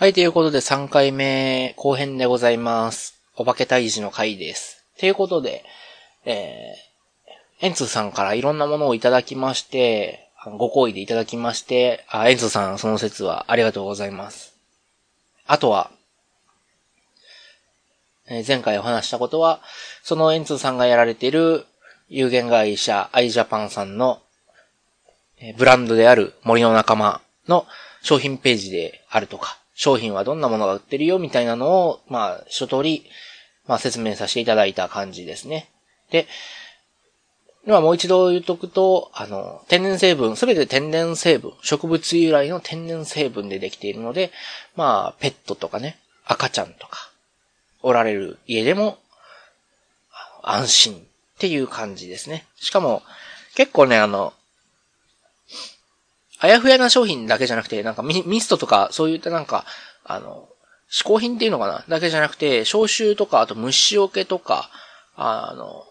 はい、ということで3回目後編でございます。お化け退治の回です。ということで、えー、エンツーさんからいろんなものをいただきまして、ご好意でいただきまして、あ、エンツーさんその説はありがとうございます。あとは、えー、前回お話したことは、そのエンツーさんがやられている有限会社アイジャパンさんの、えー、ブランドである森の仲間の商品ページであるとか、商品はどんなものが売ってるよみたいなのを、まあ、一通り、まあ、説明させていただいた感じですね。で、まあ、もう一度言っとくと、あの、天然成分、すべて天然成分、植物由来の天然成分でできているので、まあ、ペットとかね、赤ちゃんとか、おられる家でも、安心っていう感じですね。しかも、結構ね、あの、あやふやな商品だけじゃなくて、なんかミミストとか、そういったなんか、あの、嗜好品っていうのかな？だけじゃなくて、消臭とか、あと虫除けとか、あの、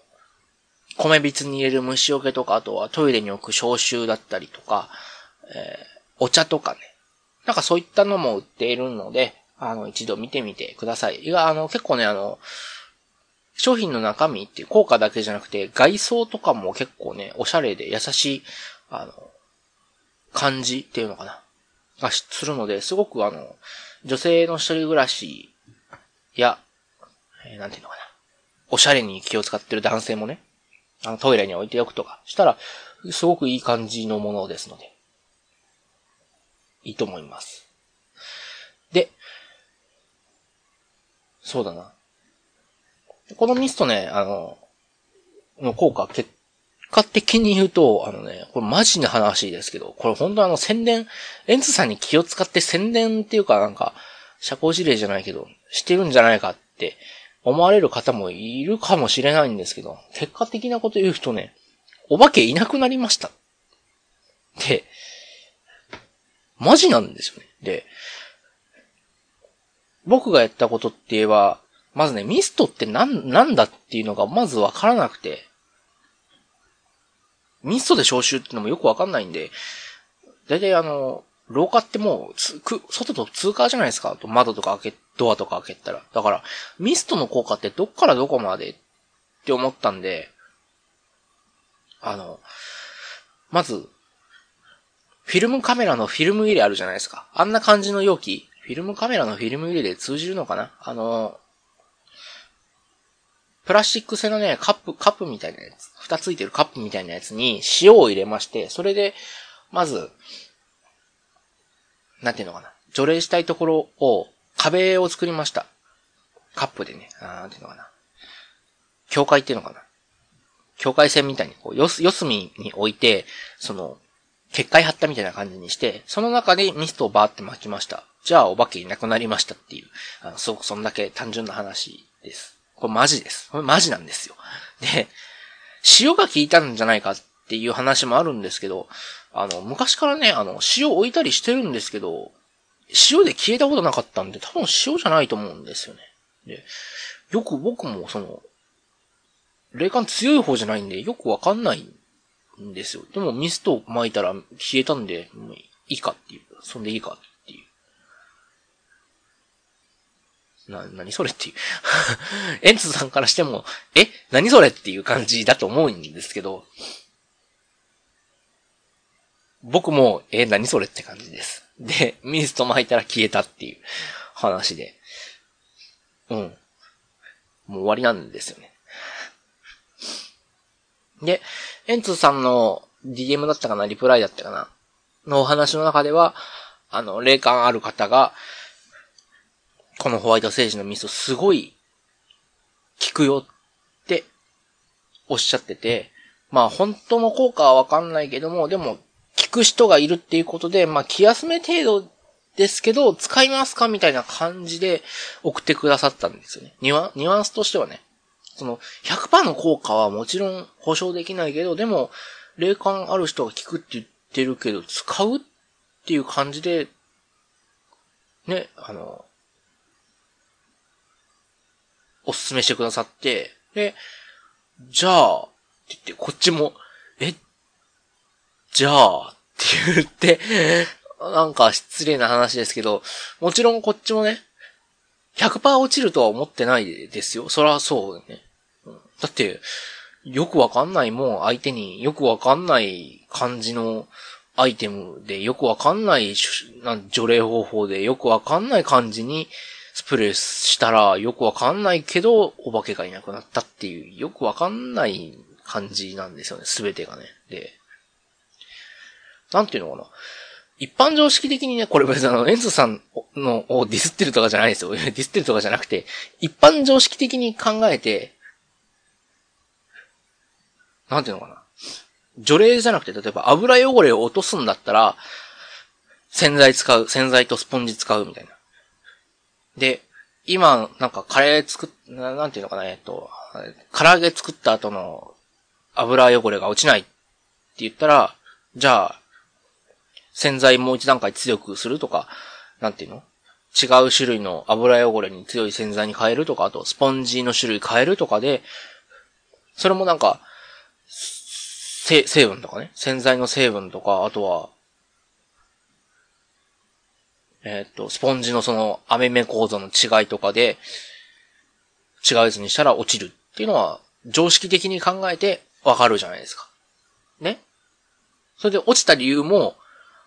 米びつに入れる虫除けとか、あとはトイレに置く消臭だったりとか、えー、お茶とかね。なんかそういったのも売っているので、あの、一度見てみてください。いや、あの、結構ね、あの、商品の中身っていう効果だけじゃなくて、外装とかも結構ね、おしゃれで優しい、あの、感じっていうのかながするので、すごくあの、女性の一人暮らしや、えー、なんていうのかな。おしゃれに気を使ってる男性もね、あのトイレに置いておくとかしたら、すごくいい感じのものですので、いいと思います。で、そうだな。このミストね、あの、の効果結果的に言うと、あのね、これマジな話ですけど、これ本当あの宣伝、エンツさんに気を使って宣伝っていうかなんか、社交辞令じゃないけど、してるんじゃないかって思われる方もいるかもしれないんですけど、結果的なこと言うとね、お化けいなくなりました。で、マジなんですよね。で、僕がやったことって言えば、まずね、ミストってなん、なんだっていうのがまずわからなくて、ミストで消臭ってのもよくわかんないんで、だいたいあの、廊下ってもう、つ、く、外と通過じゃないですか。窓とか開け、ドアとか開けたら。だから、ミストの効果ってどっからどこまでって思ったんで、あの、まず、フィルムカメラのフィルム入れあるじゃないですか。あんな感じの容器、フィルムカメラのフィルム入れで通じるのかなあの、プラスチック製のね、カップ、カップみたいなやつ、蓋ついてるカップみたいなやつに塩を入れまして、それで、まず、なんていうのかな。除霊したいところを、壁を作りました。カップでね、なんていうのかな。境界っていうのかな。境界線みたいに、こう、四隅に置いて、その、結界張ったみたいな感じにして、その中でミストをバーって巻きました。じゃあお化けいなくなりましたっていう、あの、すごくそんだけ単純な話です。これマジです。これマジなんですよ。で、塩が効いたんじゃないかっていう話もあるんですけど、あの、昔からね、あの、塩置いたりしてるんですけど、塩で消えたことなかったんで、多分塩じゃないと思うんですよね。で、よく僕もその、霊感強い方じゃないんで、よくわかんないんですよ。でもミスト巻いたら消えたんで、もういいかっていう。そんでいいかな、何それっていう エンツさんからしても、え？何それっていう感じだと思うんですけど、僕も、え？何それって感じです。で、ミスト巻いたら消えたっていう話で。うん。もう終わりなんですよね。で、エンツさんの DM だったかな？リプライだったかな？のお話の中では、あの、霊感ある方が、このホワイトセージのミスすごい効くよっておっしゃってて、まあ本当の効果はわかんないけども、でも効く人がいるっていうことで、まあ気休め程度ですけど、使いますかみたいな感じで送ってくださったんですよね。ニュニュアンスとしてはね。その、100%の効果はもちろん保証できないけど、でも、霊感ある人が効くって言ってるけど、使うっていう感じで、ね、あの、おすすめしてくださって、で、じゃあ、って言って、こっちも、え、じゃあ、って言って、なんか失礼な話ですけど、もちろんこっちもね、100%落ちるとは思ってないですよ。そらそうね。だって、よくわかんないもん相手によくわかんない感じのアイテムでよくわかんない除霊方法でよくわかんない感じにスプレーしたらよくわかんないけどお化けがいなくなったっていうよくわかんない感じなんですよね。すべてがね。で、なんていうのかな。一般常識的にね、これ別にあの、エンズさんのをディスってるとかじゃないですよ。ディスってるとかじゃなくて、一般常識的に考えて、なんていうのかな。除霊じゃなくて、例えば油汚れを落とすんだったら、洗剤使う、洗剤とスポンジ使うみたいな。で、今、なんかカレー作っ、なんていうのかな、えっと、唐揚げ作った後の油汚れが落ちないって言ったら、じゃあ、洗剤もう一段階強くするとか、なんていうの？違う種類の油汚れに強い洗剤に変えるとか、あとスポンジの種類変えるとかで、それもなんか、成分とかね、洗剤の成分とか、あとは、えっ、と、スポンジのその、網目構造の違いとかで、違うやつにしたら落ちるっていうのは、常識的に考えてわかるじゃないですか。ね？それで落ちた理由も、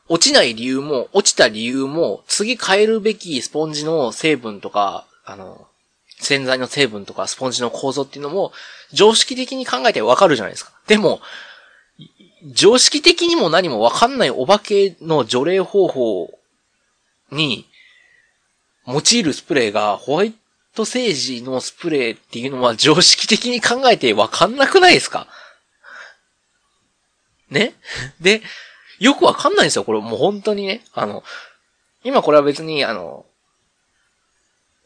落ちない理由も、落ちた理由も、次変えるべきスポンジの成分とか、あの、洗剤の成分とか、スポンジの構造っていうのも、常識的に考えてわかるじゃないですか。でも、常識的にも何もわかんないお化けの除霊方法に用いるスプレーがホワイトセージのスプレーっていうのは常識的に考えてわかんなくないですか？ね？で、よくわかんないんですよ、これもう本当にね。あの、今これは別に、あの、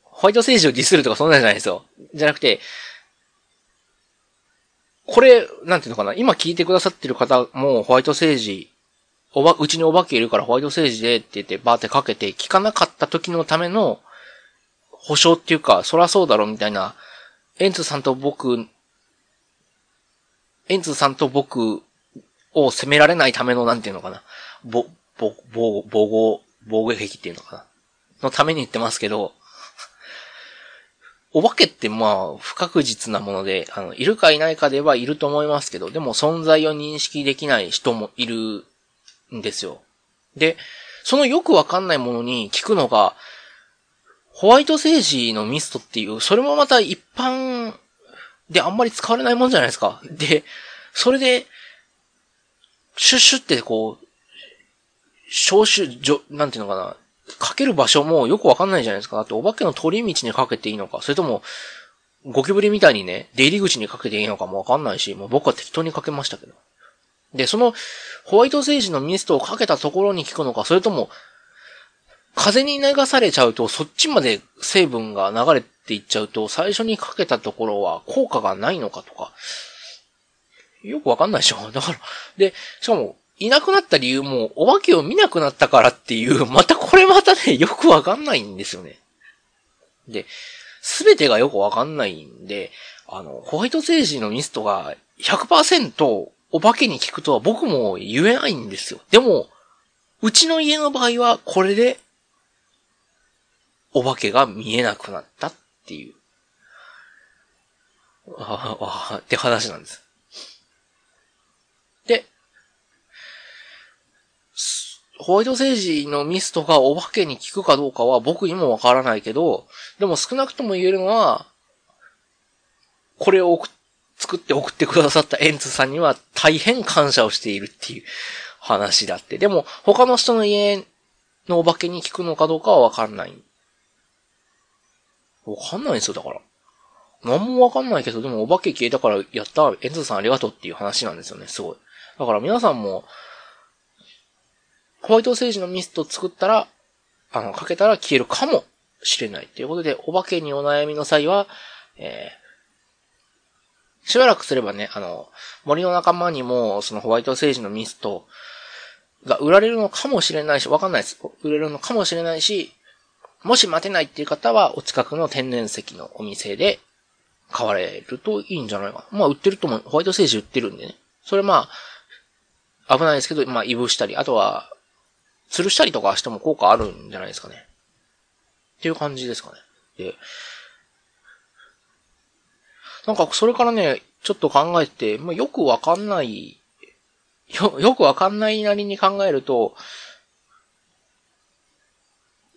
ホワイトセージをディスるとかそんなんじゃないですよ。じゃなくて、これ、なんていうのかな、今聞いてくださってる方もホワイトセージ、おば、うちにお化けいるからホワイトセージでって言ってバーってかけて聞かなかった時のための保証っていうか、そらそうだろみたいな、エンツさんと僕、エンツさんと僕を責められないための、なんていうのかな、ぼ、ぼ、防、防護、防御壁っていうのかな、のために言ってますけど、お化けってまあ、不確実なもので、あの、いるかいないかではいると思いますけど、でも存在を認識できない人もいるんですよ。で、そのよくわかんないものに聞くのが、ホワイトセージのミストっていう、それもまた一般であんまり使われないもんじゃないですか。で、それで、シュッシュってこう、消臭、じょ、なんていうのかな、かける場所もよくわかんないじゃないですか。あと、お化けの通り道にかけていいのか、それとも、ゴキブリみたいにね、出入り口にかけていいのかもわかんないし、もう僕は適当にかけましたけど。で、その、ホワイトセージのミストをかけたところに効くのか、それとも、風に流されちゃうと、そっちまで成分が流れていっちゃうと、最初にかけたところは効果がないのかとか、よくわかんないでしょ。だから、で、しかも、いなくなった理由も、お化けを見なくなったからっていう、またこれまたね、よくわかんないんですよね。で、すべてがよくわかんないんで、あの、ホワイトセージのミストが100%お化けに効くとは僕も言えないんですよ。でも、うちの家の場合はこれで、お化けが見えなくなったっていう、ああ、って話なんです。で、ホワイトセージのミストがお化けに効くかどうかは僕にもわからないけど、でも少なくとも言えるのは、これを送っ作って送ってくださったエンツさんには大変感謝をしているっていう話だって。でも、他の人の家のお化けに効くのかどうかはわかんない。わかんないんですよ、だから。なんもわかんないけど、でもお化け消えたからやった、エンツさんありがとうっていう話なんですよね、すごい。だから皆さんも、ホワイトセージのミスト作ったら、あの、かけたら消えるかもしれない。ということで、お化けにお悩みの際は、えー、しばらくすればね、あの、森の仲間にも、そのホワイトセージのミストが売られるのかもしれないし、わかんないです。売れるのかもしれないし、もし待てないっていう方は、お近くの天然石のお店で買われるといいんじゃないかな。まあ、売ってるとも、ホワイトセージ売ってるんでね。それまあ、危ないですけど、まあ、いぶしたり、あとは、吊るしたりとかしても効果あるんじゃないですかね。っていう感じですかね。で、なんかそれからね、ちょっと考えて、まあ、よくわかんない、よ、よくわかんないなりに考えると、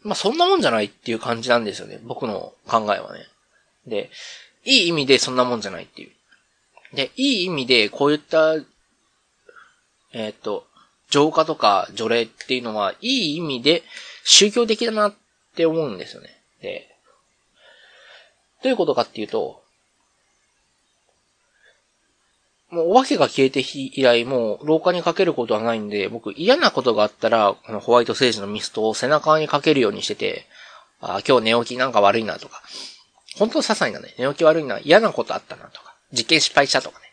まあ、そんなもんじゃないっていう感じなんですよね。僕の考えはね。で、いい意味でそんなもんじゃないっていう。で、いい意味でこういった、えっ、ー、と、浄化とか除霊っていうのは、いい意味で宗教的だなって思うんですよね。で、どういうことかっていうと、もうお化けが消えて以来、もう廊下にかけることはないんで、僕嫌なことがあったら、このホワイトセージのミストを背中にかけるようにしてて、あ今日寝起きなんか悪いなとか、本当些細なね、寝起き悪いな、嫌なことあったなとか、実験失敗したとかね。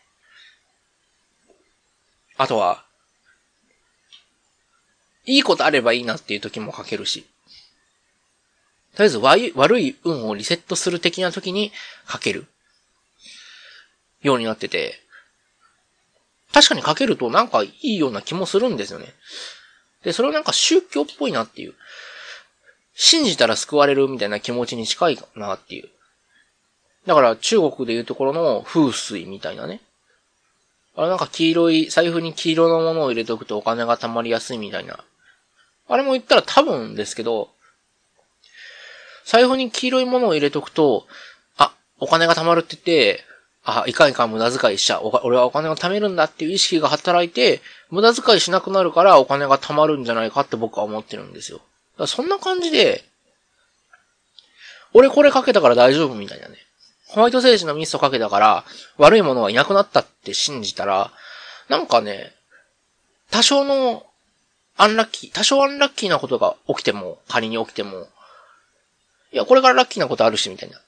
あとは、いいことあればいいなっていう時もかけるし。とりあえず悪い運をリセットする的な時にかける。ようになってて、確かにかけるとなんかいいような気もするんですよね。で、それをなんか宗教っぽいなっていう。信じたら救われるみたいな気持ちに近いなっていう。だから中国でいうところの風水みたいなね。あれなんか黄色い、財布に黄色のものを入れておくとお金が貯まりやすいみたいな。あれも言ったら多分ですけど、財布に黄色いものを入れておくと、あ、お金が貯まるって言って、あ、いかんか無駄遣いしちゃう。俺はお金を貯めるんだっていう意識が働いて、無駄遣いしなくなるからお金が貯まるんじゃないかって僕は思ってるんですよ。そんな感じで、俺これかけたから大丈夫みたいなね。ホワイトセージのミストかけたから悪いものはいなくなったって信じたら、なんかね、多少のアンラッキー、多少アンラッキーなことが起きても、仮に起きても、いや、これからラッキーなことあるし、みたいな。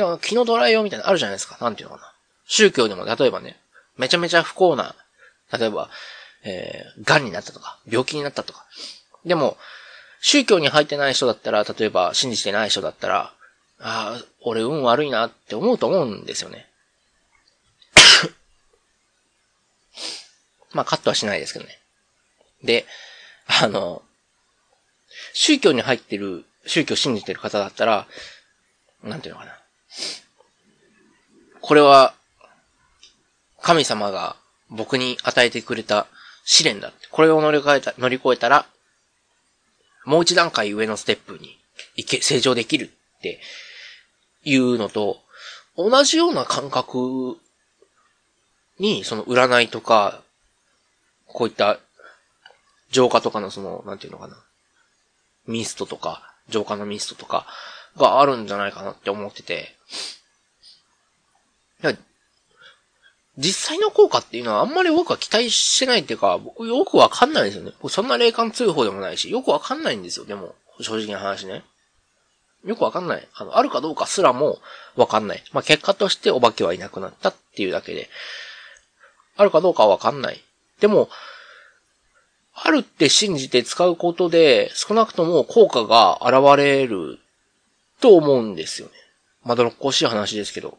でも、気のドライよみたいなのあるじゃないですか。なんていうのかな。宗教でも、例えばね、めちゃめちゃ不幸な、例えば、えー、癌になったとか、病気になったとか。でも、宗教に入ってない人だったら、例えば信じてない人だったら、ああ、俺運悪いなって思うと思うんですよね。まあ、カットはしないですけどね。で、あの、宗教に入ってる、宗教信じてる方だったら、なんていうのかな。これは、神様が僕に与えてくれた試練だって。これを乗り越えた、乗り越えたら、もう一段階上のステップに行け、成長できるっていうのと、同じような感覚に、その占いとか、こういった浄化とかのその、なんていうのかな。ミストとか、浄化のミストとかがあるんじゃないかなって思ってて、いや、実際の効果っていうのはあんまり僕は期待してないっていうか、僕よくわかんないですよね。そんな霊感強い方でもないし、よくわかんないんですよ、でも。正直な話ね。よくわかんない。あの、あるかどうかすらもわかんない。まあ、結果としてお化けはいなくなったっていうだけで。あるかどうかはわかんない。でも、あるって信じて使うことで、少なくとも効果が現れると思うんですよね。まだろっこしい話ですけど。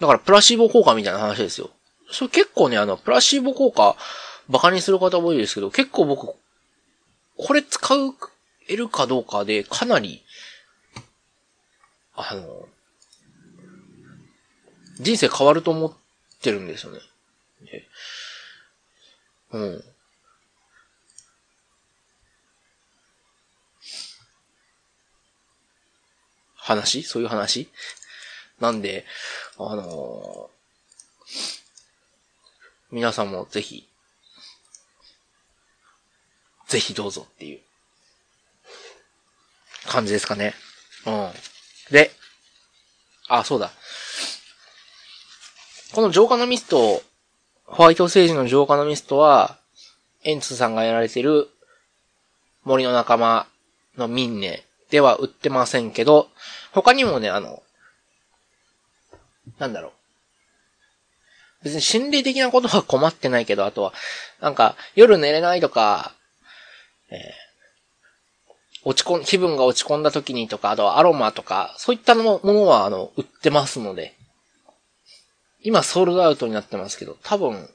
だからプラシーボ効果みたいな話ですよ。それ結構ね、あの、プラシーボ効果、バカにする方多いですけど、結構僕、これ使、えるかどうかで、かなり、あの、人生変わると思ってるんですよね。うん。話？そういう話？なんで、あのー、皆さんもぜひ、ぜひどうぞっていう感じですかね。うん。で、あ、そうだ。この浄化のミスト、ホワイトセージの浄化のミストは、エンツさんがやられてる森の仲間のミンネでは売ってませんけど、他にもね、あの、なんだろう。別に心理的なことは困ってないけど、あとは、なんか、夜寝れないとか、えー、落ち込ん、気分が落ち込んだ時にとか、あとはアロマとか、そういったのものは、あの、売ってますので、今ソールドアウトになってますけど、多分、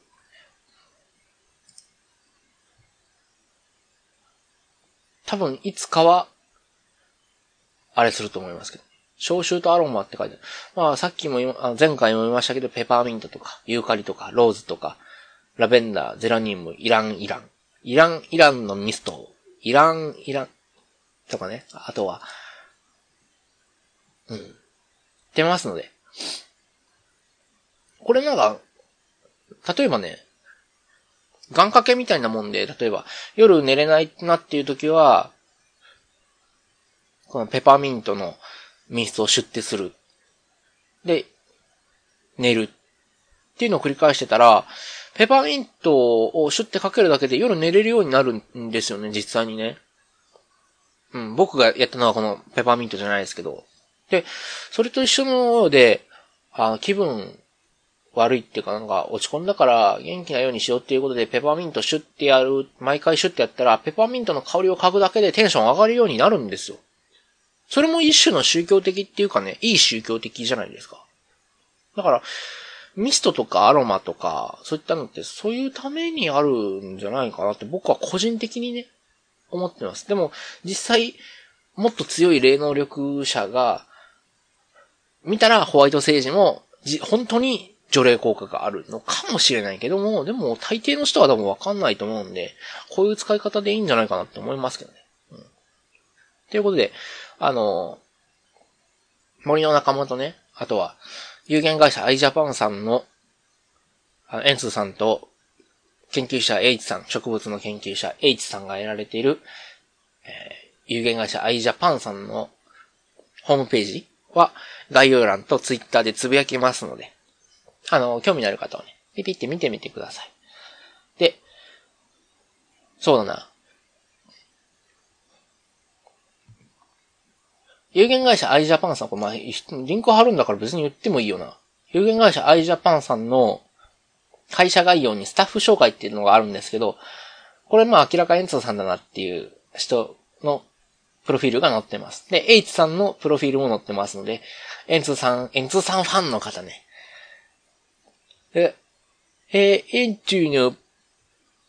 多分いつかは、あれすると思いますけど。消臭とアロマって書いてある。まあさっきもあの前回も言いましたけど、ペパーミントとか、ユーカリとか、ローズとか、ラベンダー、ゼラニウム、イラン、イラン。イラン、イランのミスト、イラン、イラン、とかね。あとは、うん。出ますので。これなんか、例えばね、願掛けみたいなもんで、例えば、夜寝れないなっていう時は、このペパーミントのミストを出手する。で、寝る。っていうのを繰り返してたら、ペパーミントをシュッてかけるだけで夜寝れるようになるんですよね、実際にね。うん、僕がやったのはこのペパーミントじゃないですけど。で、それと一緒のようで、あ気分悪いっていうかなんか落ち込んだから元気なようにしようっていうことでペパーミントシュッてやる、毎回シュッてやったらペパーミントの香りを嗅ぐだけでテンション上がるようになるんですよ。それも一種の宗教的っていうかね、いい宗教的じゃないですか。だから、ミストとかアロマとか、そういったのってそういうためにあるんじゃないかなって僕は個人的にね、思ってます。でも、実際、もっと強い霊能力者が、見たらホワイトセージも、本当に除霊効果があるのかもしれないけども、でも大抵の人は多分わかんないと思うんで、こういう使い方でいいんじゃないかなって思いますけどね。うん。ということで、あの、森の仲間とね、あとは、有限会社アイジャパンさんの、あの、エンツーさんと、研究者 H さん、植物の研究者 H さんが得られている、えー、有限会社アイジャパンさんのホームページは概要欄とツイッターでつぶやきますので、あの、興味のある方はね、ピピって見てみてください。で、そうだな。有限会社アイジャパンさん、これまあ、リンク貼るんだから別に言ってもいいよな。有限会社アイジャパンさんの会社概要にスタッフ紹介っていうのがあるんですけど、これまあ明らかエンツーさんだなっていう人のプロフィールが載ってます。で、H さんのプロフィールも載ってますので、エンツーさん、エンツーさんファンの方ね。え、えー、エンツーの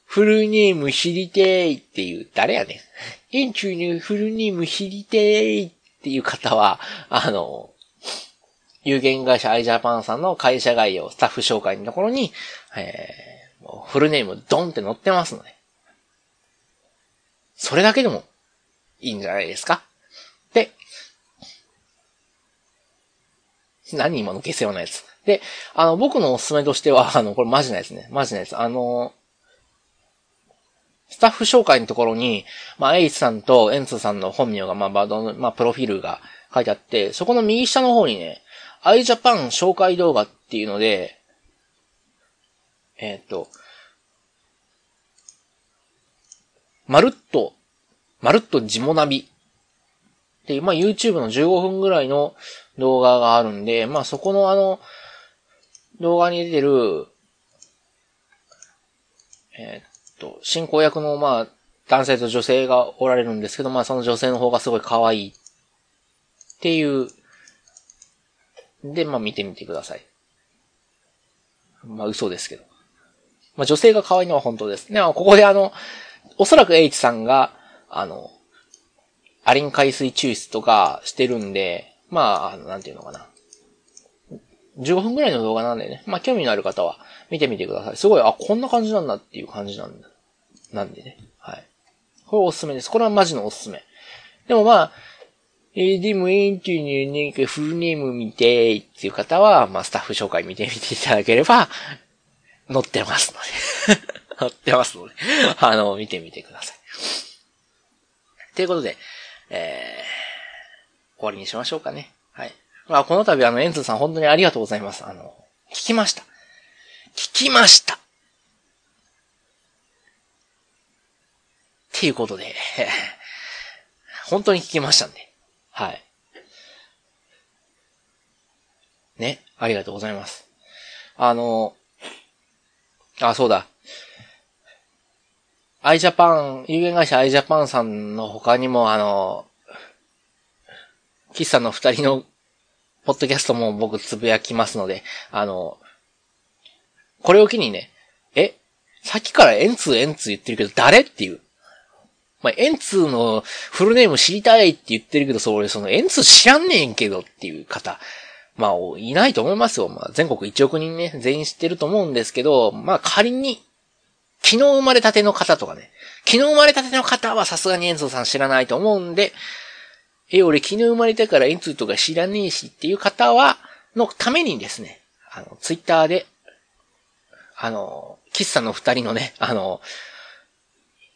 フルネーム知りてーっていう、誰やねん。エンツーのフルネーム知りてーっっていう方は、あの、有限会社アイジャパンさんの会社概要、スタッフ紹介のところに、えー、フルネームドンって載ってますので、それだけでもいいんじゃないですか？で、何今の下世話なやつ？で、あの、僕のおすすめとしては、あの、これマジなやつね。マジなやつ。あの、スタッフ紹介のところに、まあ、エイツさんとエンツさんの本名が、まあ、バードの、まあ、プロフィールが書いてあって、そこの右下の方にね、アイジャパン紹介動画っていうので、えっ、と、まるっと、まるっとジモナビっていう、まあ、YouTube の15分ぐらいの動画があるんで、まあ、そこのあの、動画に出てる、えー、と、進行役の、まあ、男性と女性がおられるんですけど、まあ、その女性の方がすごい可愛いっていう、で、まあ、見てみてください。まあ、嘘ですけど。まあ、女性が可愛いのは本当です。で、ここであの、おそらく H さんが、あの、アリン海水抽出とかしてるんで、まあ、あのなんていうのかな。15分くらいの動画なんでね。まあ、興味のある方は見てみてください。すごい、あ、こんな感じなんだっていう感じなんだ。なんでね。はい。これおすすめです。これはマジのおすすめ。でもまあ、えー、でも、エントにね、フルネーム見て、っていう方は、まあ、スタッフ紹介見てみていただければ、載ってますので 載ってますのであの、見てみてください。ということで、えー、終わりにしましょうかね。あ、この度あの、エンツさん本当にありがとうございます。あの、聞きました。聞きましたっていうことで 本当に聞きましたんで。はい。ね、ありがとうございます。あの、あ、そうだ。アイジャパン、有限会社アイジャパンさんの他にもあの、喫茶の二人のポッドキャストも僕つぶやきますので、あの、これを機にね、え、さっきからエンツーエンツー言ってるけど誰っていう。まあ、エンツーのフルネーム知りたいって言ってるけど、それ、そのエンツー知らんねんけどっていう方、まあ、いないと思いますよ。まあ、全国1億人ね、全員知ってると思うんですけど、まあ、仮に、昨日生まれたての方とかね、昨日生まれたての方はさすがにエンツーさん知らないと思うんで、え、俺昨日生まれてからエンツーとか知らねえしっていう方は、のためにですね、あの、ツイッターで、あの、喫茶の二人のね、あの、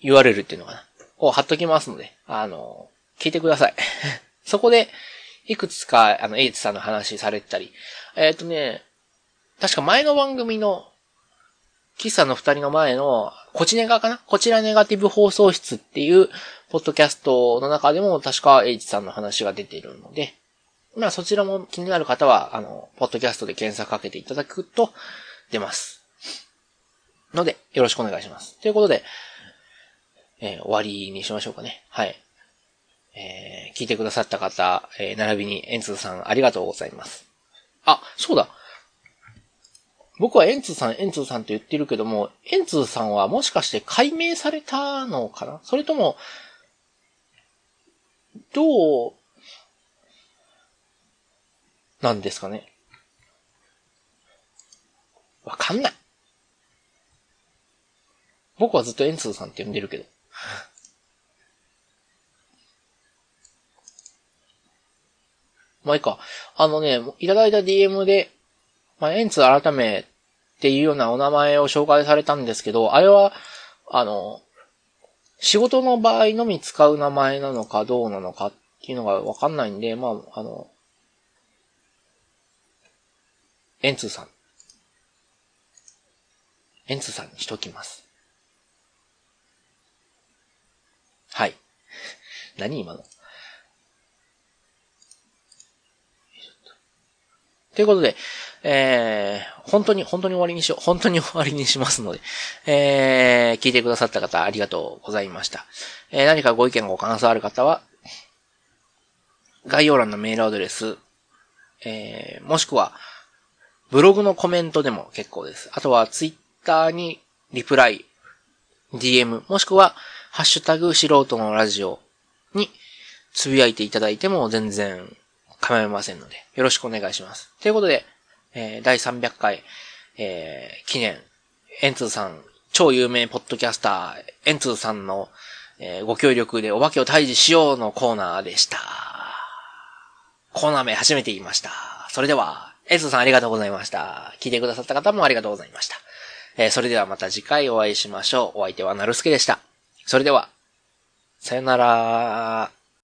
URL っていうのかな。を貼っときますので、あの、聞いてください。そこで、いくつか、あの、エイツさんの話されてたり、えっ、ー、とね、確か前の番組の、喫茶の二人の前の、こちネガかなこちらネガティブ放送室っていう、ポッドキャストの中でも、確かエイチさんの話が出ているので、まあそちらも気になる方は、あの、ポッドキャストで検索かけていただくと、出ます。ので、よろしくお願いします。ということで、えー、終わりにしましょうかね。はい。えー、聞いてくださった方、えー、並びに、エンツーさんありがとうございます。あ、そうだ。僕はエンツーさん、エンツーさんと言ってるけども、エンツーさんはもしかして解明されたのかな？それとも、どう、なんですかね。わかんない。僕はずっとエンツーさんって呼んでるけど。まあいいか。あのね、いただいた DM で、まあ、エンツー改めっていうようなお名前を紹介されたんですけど、あれは、あの、仕事の場合のみ使う名前なのかどうなのかっていうのがわかんないんで、まあ、あの、エンツーさん。エンツーさんにしときます。はい。何今の？ということで、えー、本当に、本当に終わりにしよう。本当に終わりにしますので、えー、聞いてくださった方ありがとうございました。えー、何かご意見ご感想ある方は、概要欄のメールアドレス、えー、もしくは、ブログのコメントでも結構です。あとは、ツイッターにリプライ、DM、もしくは、ハッシュタグ素人のラジオにつぶやいていただいても全然構いませんので、よろしくお願いします。ということで、えー、第300回、えー、記念、エンツーさん、超有名ポッドキャスター、エンツーさんの、えー、ご協力でお化けを退治しようのコーナーでした。コーナー名初めて言いました。それでは、エンツーさんありがとうございました。聞いてくださった方もありがとうございました。えー、それではまた次回お会いしましょう。お相手はなるすけでした。それでは、さよなら。